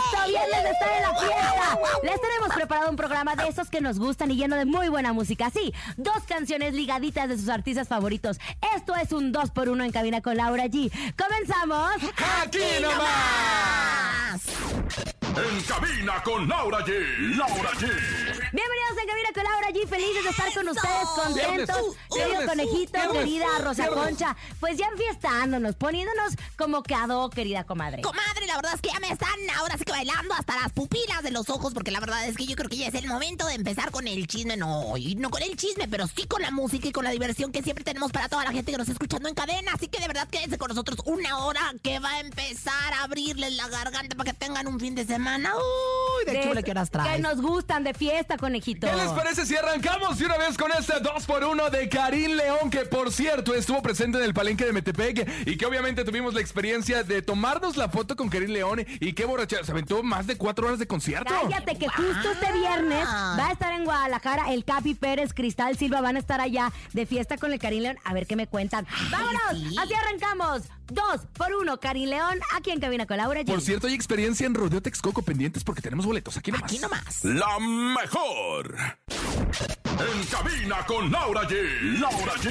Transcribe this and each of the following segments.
listo, viernes de estar en la fiesta. Les tenemos preparado un programa de esos que nos gustan y lleno de muy buena música. Sí, dos canciones ligaditas de sus artistas favoritos. Esto es un 2 por 1 en cabina con Laura G. ¡Comenzamos! ¡Aquí nomás! En cabina con Laura G. Laura G. Bienvenidos en Cabina con Laura G. Felices de estar con ustedes, contentos. Querido conejito, viernes, querida Rosa viernes. Concha. Pues ya enfiestándonos, poniéndonos como que querida comadre. Comadre, la verdad es que ya me están ahora sí que bailando hasta las pupilas de los ojos, porque la verdad es que yo creo que ya es el momento de empezar con el chisme. No, y no con el chisme, pero sí con la música y con la diversión que siempre tenemos para toda la gente que nos está escuchando en cadena. Así que de verdad quédense con nosotros una hora que va a empezar a abrirles la garganta para que tengan un fin de semana. Uy, de, chule que horas Que traes. nos gustan de fiesta, conejito. ¿Qué les parece si arrancamos de una vez con este 2x1 de Karim León, que por cierto estuvo presente en el palenque de Metepec y que obviamente tuvimos la experiencia de tomarnos la foto con Karim León y qué borrachera, se aventó más de cuatro horas de concierto. Cállate que justo este viernes va a estar en Guadalajara el Capi Pérez, Cristal Silva van a estar allá de fiesta con el Karim León. A ver qué me cuentan. ¡Vámonos! sí. Así arrancamos. Dos por uno, Karim León, aquí en Cabina con Laura G. Por cierto, hay experiencia en Rodeo Texcoco pendientes porque tenemos boletos. Aquí nomás. Aquí nomás. La mejor. En cabina con Laura G. Laura G.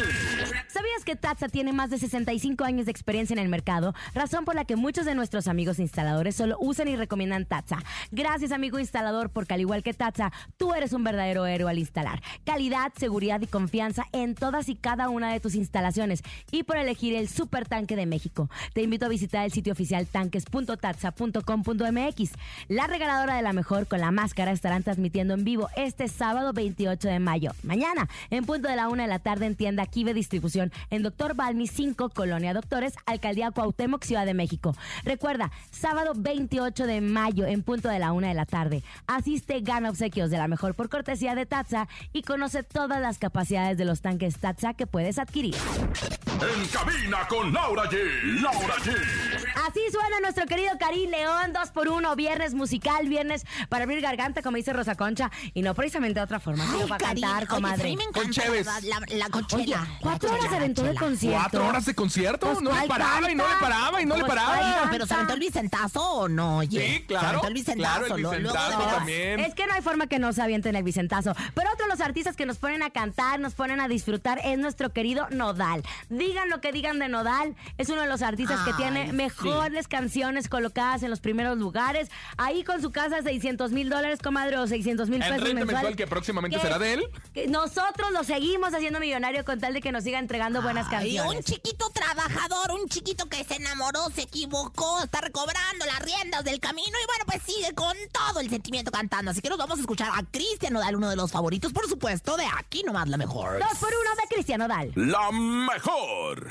¿Sabías que Tatsa tiene más de 65 años de experiencia en el mercado? Razón por la que muchos de nuestros amigos instaladores solo usan y recomiendan Tatsa. Gracias, amigo instalador, porque al igual que Tatsa, tú eres un verdadero héroe al instalar. Calidad, seguridad y confianza en todas y cada una de tus instalaciones. Y por elegir el Super Tanque de México. Te invito a visitar el sitio oficial tanques.tatsa.com.mx. La regaladora de la mejor con la máscara estarán transmitiendo en vivo este sábado 28 de mayo. Mañana, en punto de la una de la tarde en tienda Kive Distribución en Doctor Balmi 5, Colonia Doctores, Alcaldía Cuauhtémoc, Ciudad de México. Recuerda, sábado 28 de mayo en punto de la una de la tarde. Asiste, gana obsequios de la mejor por cortesía de Tatsa y conoce todas las capacidades de los tanques Tatsa que puedes adquirir. En cabina con Laura G. Laura G. Así suena nuestro querido Karim León, dos por uno, viernes musical, viernes para abrir garganta, como dice Rosa Concha, y no precisamente de otra forma, sino para cantar, oye, comadre. sí me encanta, Con cheves. la La, Oye, cuatro la horas se aventó de concierto. ¿Cuatro horas de concierto? Pues, no le ¿cuál paraba y no le paraba y no le Pues, paraba. ¿cuál Pero se aventó el Vicentazo o no, oye. Sí, claro, Se aventó el Vicentazo. claro, el luego Vicentazo también. Es que no hay forma que no se avienten el Vicentazo. Pero otro de los artistas que nos ponen a cantar, nos ponen a disfrutar, es nuestro querido Nodal. Digan lo que digan de Nodal, es uno de los artistas que Ay, tiene mejores canciones colocadas en los primeros lugares. Ahí con su casa, 600 mil dólares, comadre, o 600 mil pesos renta mensual mensuales. que próximamente Que- será de él. que nosotros lo seguimos haciendo millonario con tal de que nos siga entregando buenas Ay, canciones. un chiquito trabajador, un chiquito que se enamoró, se equivocó, está recobrando las riendas del camino y bueno, pues sigue con todo el sentimiento cantando. Así que nos vamos a escuchar a Cristian Nodal, uno de los favoritos, por supuesto, de aquí nomás la mejor. Dos por uno de Cristian Nodal. La mejor.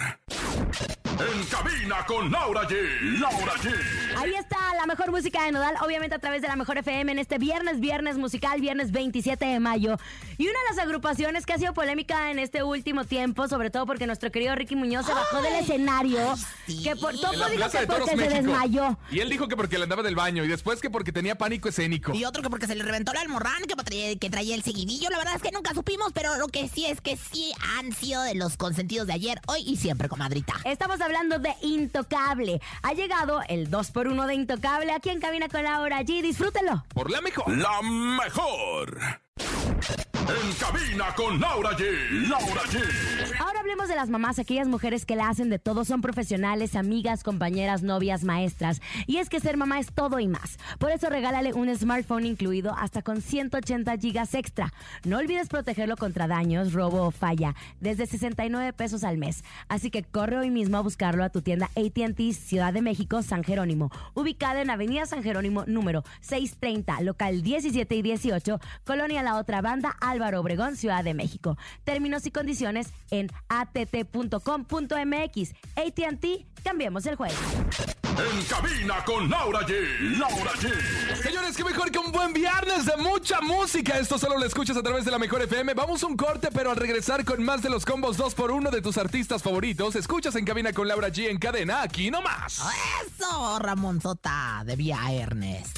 En cabina con Laura G. Laura G. Ahí está la mejor música de Nodal, obviamente a través de la mejor FM en este viernes, viernes musical, viernes 27 de mayo. Y una de las agrupaciones que ha sido polémica en este último tiempo, sobre todo porque nuestro querido Ricky Muñoz se bajó del escenario, sí. que por todo dijo que porque se desmayó. Y él dijo que porque le andaba del baño y después que porque tenía pánico escénico. Y otro que porque se le reventó la almorrán, que traía, que traía el seguidillo. La verdad es que nunca supimos, pero lo que sí es que sí han sido de los consentidos de ayer, hoy y siempre, comadrita. Estamos hablando de Intocable. Ha llegado el 2x1 de Intocable aquí en Cabina con Laura G. Disfrútenlo. Por la mejor. La mejor. En cabina con Laura G. Laura G. Hablemos de las mamás, aquellas mujeres que la hacen de todo, son profesionales, amigas, compañeras, novias, maestras. Y es que ser mamá es todo y más. Por eso regálale un smartphone incluido hasta con 180 gigas extra. No olvides protegerlo contra daños, robo o falla, desde 69 pesos al mes. Así que corre hoy mismo a buscarlo a tu tienda ATT Ciudad de México, San Jerónimo, ubicada en Avenida San Jerónimo número 630, local 17 y 18, Colonia La Otra Banda, Álvaro Obregón, Ciudad de México. Términos y condiciones en att.com.mx. ATT, cambiemos el juego. En cabina con Laura G. Laura G. Señores, qué mejor que un buen viernes de mucha música. Esto solo lo escuchas a través de la mejor FM. Vamos a un corte, pero al regresar con más de los combos 2x1 de tus artistas favoritos, escuchas en cabina con Laura G en cadena, aquí nomás. Eso, Ramonzota de Vía Ernest.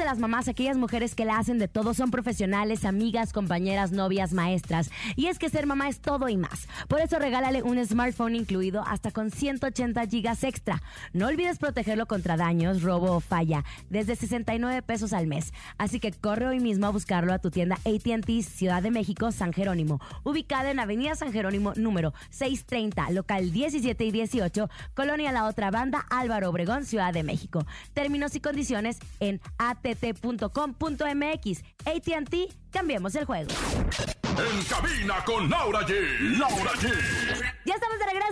de las mamás, aquellas mujeres que la hacen de todo, son profesionales, amigas, compañeras, novias, maestras. Y es que ser mamá es todo y más. Por eso regálale un smartphone incluido hasta con 180 gigas extra. No olvides protegerlo contra daños, robo o falla, desde 69 pesos al mes. Así que corre hoy mismo a buscarlo a tu tienda ATT Ciudad de México San Jerónimo, ubicada en Avenida San Jerónimo número 630, local 17 y 18, Colonia La Otra Banda, Álvaro Obregón, Ciudad de México. Términos y condiciones en att.com.mx. ATT, cambiemos el juego. En cabina con Laura G. Laura G.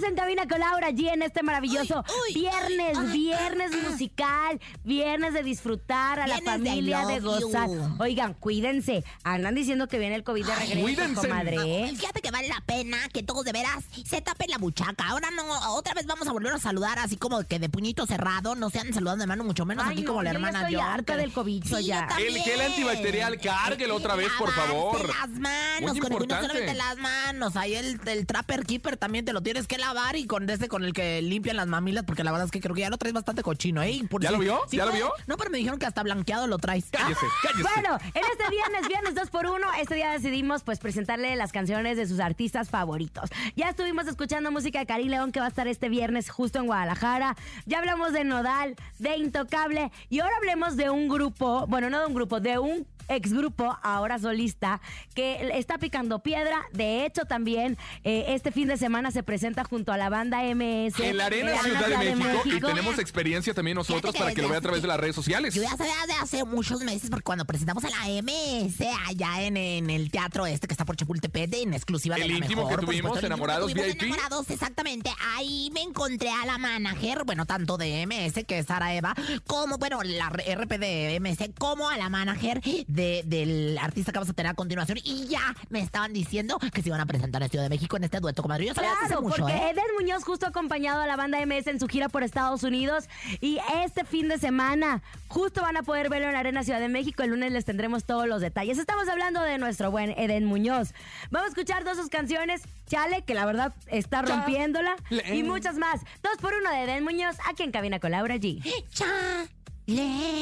De en cabina con Laura G en este maravilloso Uy, uy, viernes, viernes musical, viernes de disfrutar a la Viernes de familia, de, you. gozar. Oigan, cuídense. Andan diciendo que viene el COVID de regreso, cuídense. comadre. Fíjate que vale la pena que todos de veras se tapen la buchaca. Ahora no, otra vez vamos a volver a saludar así como que de puñito cerrado. No sean saludando de mano, mucho menos Ay, aquí no, como la yo hermana estoy John, harta que- del COVID, Sí, ya. yo. El gel antibacterial, cárguelo otra vez, por favor. las manos, Muy con no importante. solamente las manos. Ahí el, el Trapper Keeper también te lo tienes que lavar y con ese con el que limpian las mamilas, porque la verdad es que creo que ya lo traes bastante cochino, ¿eh? Por ¿Ya si- lo vio? si ¿Ya lo vio? No, pero me dijeron que hasta blanqueado lo traes. Cállese, cállese. Bueno, en este viernes, viernes 2 por 1 este día decidimos pues presentarle las canciones de sus artistas favoritos. Ya estuvimos escuchando música de Karim León que va a estar este viernes justo en Guadalajara. Ya hablamos de Nodal, de Intocable y ahora hablemos de un grupo, bueno, no de un grupo, de un ex grupo, ahora solista, que está picando piedra. De hecho, también eh, este fin de semana se presenta junto a la banda MS. En la Arena de Ciudad de México, y México. tenemos experiencia también nosotros que para que lo vea a través de las redes sociales. Yo ya sabía de hace muchos meses, porque cuando presentamos en la MS, allá en, en el teatro este que está por Chapultepec, en exclusiva de El la íntimo mejor, que tuvimos, supuesto, que Enamorados VIP. Enamorados, exactamente. Ahí me encontré a la manager, bueno, tanto de MS, que es Sara Eva, como, bueno, la RP de MS, como a la manager de, del artista que vamos a tener a continuación. Y ya me estaban diciendo que se iban a presentar en Ciudad de México en este dueto, comadre. Yo sabía Claro, mucho, porque ¿eh? Eden Muñoz justo ha acompañado a la banda MS en su gira por Estados Unidos y este fin de semana justo van a poder verlo en la Arena Ciudad de México. El lunes les tendremos todos los detalles. Estamos hablando de nuestro buen Eden Muñoz. Vamos a escuchar dos de sus canciones, Chale, que la verdad está rompiéndola, Chale. y muchas más. Dos por uno de Eden Muñoz, aquí en Cabina con Laura G. Chale.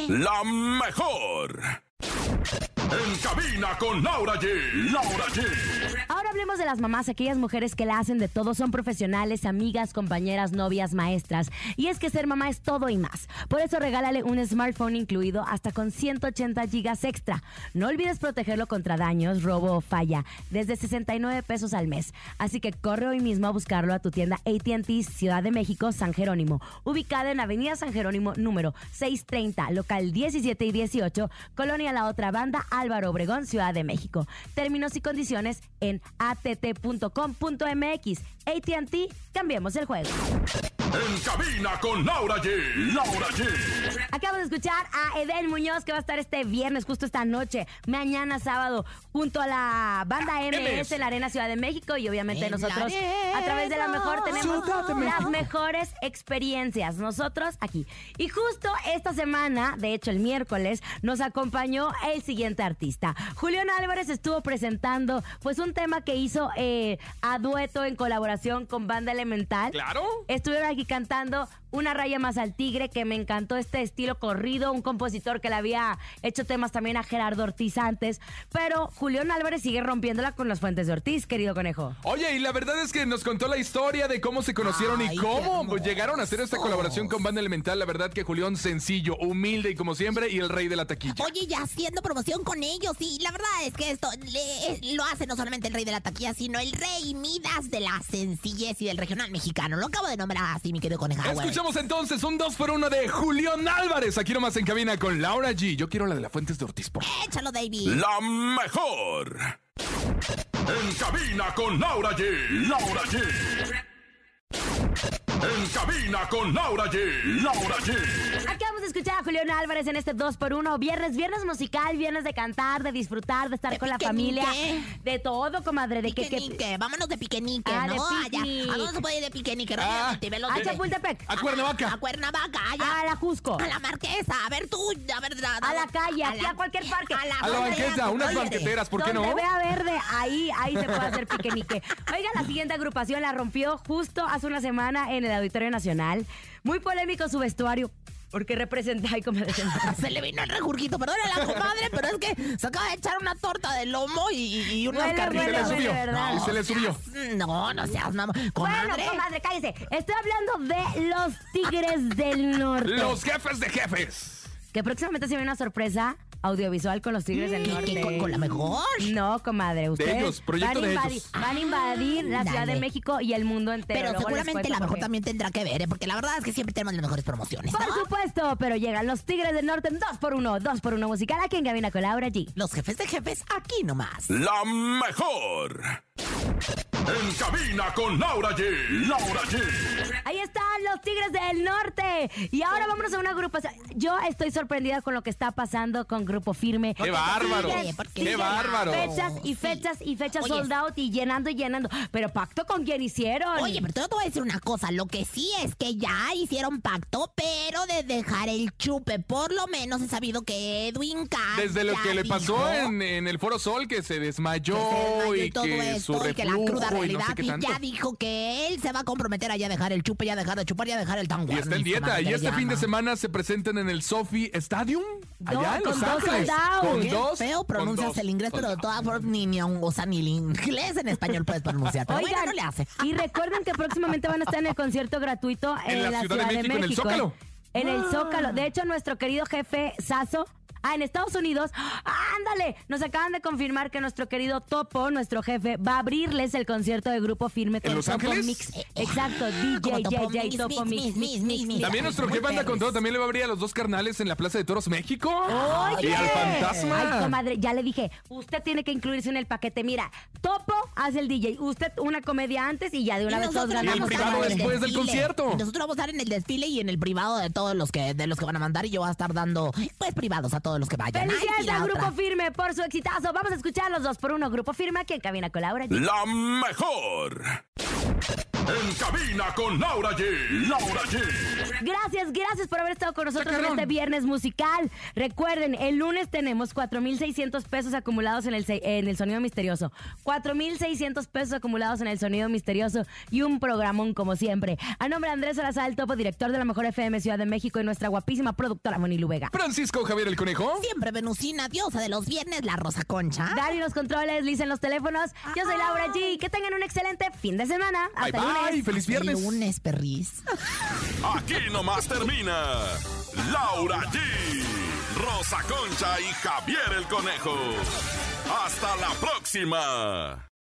La mejor. Cabina con Laura G. Laura G. Ahora hablemos de las mamás, aquellas mujeres que la hacen de todo, son profesionales, amigas, compañeras, novias, maestras. Y es que ser mamá es todo y más. Por eso regálale un smartphone incluido hasta con 180 gigas extra. No olvides protegerlo contra daños, robo o falla, desde 69 pesos al mes. Así que corre hoy mismo a buscarlo a tu tienda ATT Ciudad de México San Jerónimo, ubicada en Avenida San Jerónimo número 630, local 17 y 18, Colonia La Otra Banda, Álvaro Obregón, Ciudad de México. Términos y condiciones en att.com.mx. ATT, cambiemos el juego. En cabina con Laura G. Laura G. Acabamos de escuchar a Eden Muñoz que va a estar este viernes, justo esta noche, mañana sábado, junto a la banda MS en la Arena Ciudad de México y obviamente En nosotros a través de la mejor tenemos las mejores experiencias, nosotros aquí. Y justo esta semana, de hecho el miércoles, nos acompañó el siguiente artista. Julián Álvarez estuvo presentando pues un tema que hizo eh, a dueto en colaboración con Banda Elemental. Claro. Estuvieron aquí cantando Una raya más al tigre, que me encantó este estilo corrido, un compositor que le había hecho temas también a Gerardo Ortiz antes, pero Julián Álvarez sigue rompiéndola con las fuentes de Ortiz, querido conejo. Oye, y la verdad es que nos contó la historia de cómo se conocieron Ay, y cómo llegaron a hacer esta colaboración con Banda Elemental. La verdad que Julián sencillo, humilde y como siempre, y el rey de la taquilla. Oye, ya haciendo promoción con ellos. Y la verdad es que esto le- lo hace no solamente el rey de la taquilla, sino el rey Midas de la sencillez y del regional mexicano. Lo acabo de nombrar así, mi querido coneja. Escuchamos entonces un 2 por 1 de Julián Álvarez. Aquí nomás en cabina con Laura G. Yo quiero la de la Fuentes de Ortiz. por. Échalo, David. La mejor. En cabina con Laura G. Laura G. En cabina con Laura G. Laura G. Acabamos de escuchar a Julián Álvarez en este 2x1. Viernes, viernes musical, viernes de cantar, de disfrutar, de estar De con la piquenique. familia. De todo, comadre. De que, que, Piquenique, vámonos de piquenique, Ah, de ¿no? Allá. picnic. ¿A dónde se puede ir de piquenique? Ah, a Chapultepec. A Cuernavaca. A Cuernavaca, allá. A la Jusco. A la Marquesa, a ver tú, a ver... A la calle, aquí a cualquier parque. A la ¿dónde banqueta, ya? unas banqueteras, ¿por qué no? Vea verde, ahí, ahí se puede hacer piquenique. Oiga, la siguiente agrupación la rompió justo hace una semana en el Auditorio Nacional. Muy polémico su vestuario, porque representa, ay, como dicen, Se le vino el regurgito, perdón a la comadre, pero es que se acaba de echar una torta de lomo y, y, unas. Y se le subió. No, no seas mamá. Comadre. Bueno, comadre, cállese. Estoy hablando de los Tigres del Norte. Los jefes de jefes. Que próximamente se viene una sorpresa audiovisual con los Tigres del ¿Qué, Norte. qué, con, con la mejor? No, comadre, ustedes ellos, proyecto van, a de invadir, ellos. van a invadir la Ciudad de México y el mundo entero. Pero Luego seguramente la mejor también tendrá que ver, ¿eh? porque la verdad es que siempre tenemos las mejores promociones. Por supuesto, pero llegan los Tigres del Norte en 2 por 1 2 por 1 musical aquí en Gabina con Laura G. Los jefes de jefes aquí nomás. La mejor. En cabina con Laura G. Laura G. Ahí están los Tigres del Norte. Y ahora vámonos a una agrupación. Yo estoy sorprendida con lo que está pasando con Grupo Firme. ¡Qué bárbaro! Tigres, ¿por qué? ¡Qué bárbaro! Fechas y fechas y fechas Oye. sold out y llenando y llenando. Pero pacto con quién hicieron. Oye, pero yo te voy a decir una cosa. Lo que sí es que ya hicieron pacto, pero de dejar el chupe. Por lo menos he sabido que Edwin Cass Desde lo que le pasó dijo en, en el Foro Sol, que se desmayó, que se desmayó y todo que esto, su y que la cruda y no realidad sé y tanto. ya dijo que él se va a comprometer a ya dejar el chupe, ya dejar de chupar, ya dejar el tango. Y está en dieta. Y este fin de semana se presentan en el Sophie Stadium, allá en con Los dos Ángeles. Con Qué dos. feo con pronuncias dos el inglés, pero de todas formas ni, ni o sea, ni el inglés en español puedes pronunciar. Pero bueno, no le hace. y recuerden que próximamente van a estar en el concierto gratuito en, En la Ciudad de México, en el Zócalo. En el Zócalo. De hecho, nuestro querido jefe Sasso. Ah, en Estados Unidos, ándale, nos acaban de confirmar que nuestro querido Topo, nuestro jefe, va a abrirles el concierto de Grupo Firme con ¿En Los Topo Ángeles? Mix. Exacto, DJ, Topo Mix, Topo Mix, Mix, Mix, Mix, Mix. También nuestro jefe anda con todo. También le va a abrir a los dos carnales en la Plaza de Toros México. Oye. Y al fantasma. Ay, comadre, ya le dije, usted tiene que incluirse en el paquete. Mira, Topo hace el DJ, usted una comedia antes y ya de una Y vez todos nosotros Y el ganamos. privado después del concierto. Nosotros vamos a estar en el desfile y en el privado de todos los que de los que van a mandar y yo voy a estar dando pues privados a todos los que vayan. Ay, Felicidades y la a Grupo. Firme por su exitazo. Vamos a escuchar los dos por uno. Grupo Firme aquí en Cabina con Laura. G. La mejor. En cabina con Laura G. Laura G. Gracias, gracias por haber estado con nosotros en este viernes musical. Recuerden, el lunes tenemos 4.600 pesos acumulados en el, en el Sonido Misterioso. 4.600 pesos acumulados en el Sonido Misterioso y un programón como siempre. A nombre de Andrés Salazar, topo director de la Mejor FM Ciudad de México y nuestra guapísima productora Monilu Vega. Francisco Javier el Conejo. Siempre Venusina, diosa de los viernes, la Rosa Concha. Dari los controles, Liz en los teléfonos. Yo soy Laura G. Que tengan un excelente fin de semana. Bye Hasta lunes. Bye. Feliz viernes. Lunes, perris. Aquí nomás termina Laura G, Rosa Concha y Javier el Conejo. Hasta la próxima.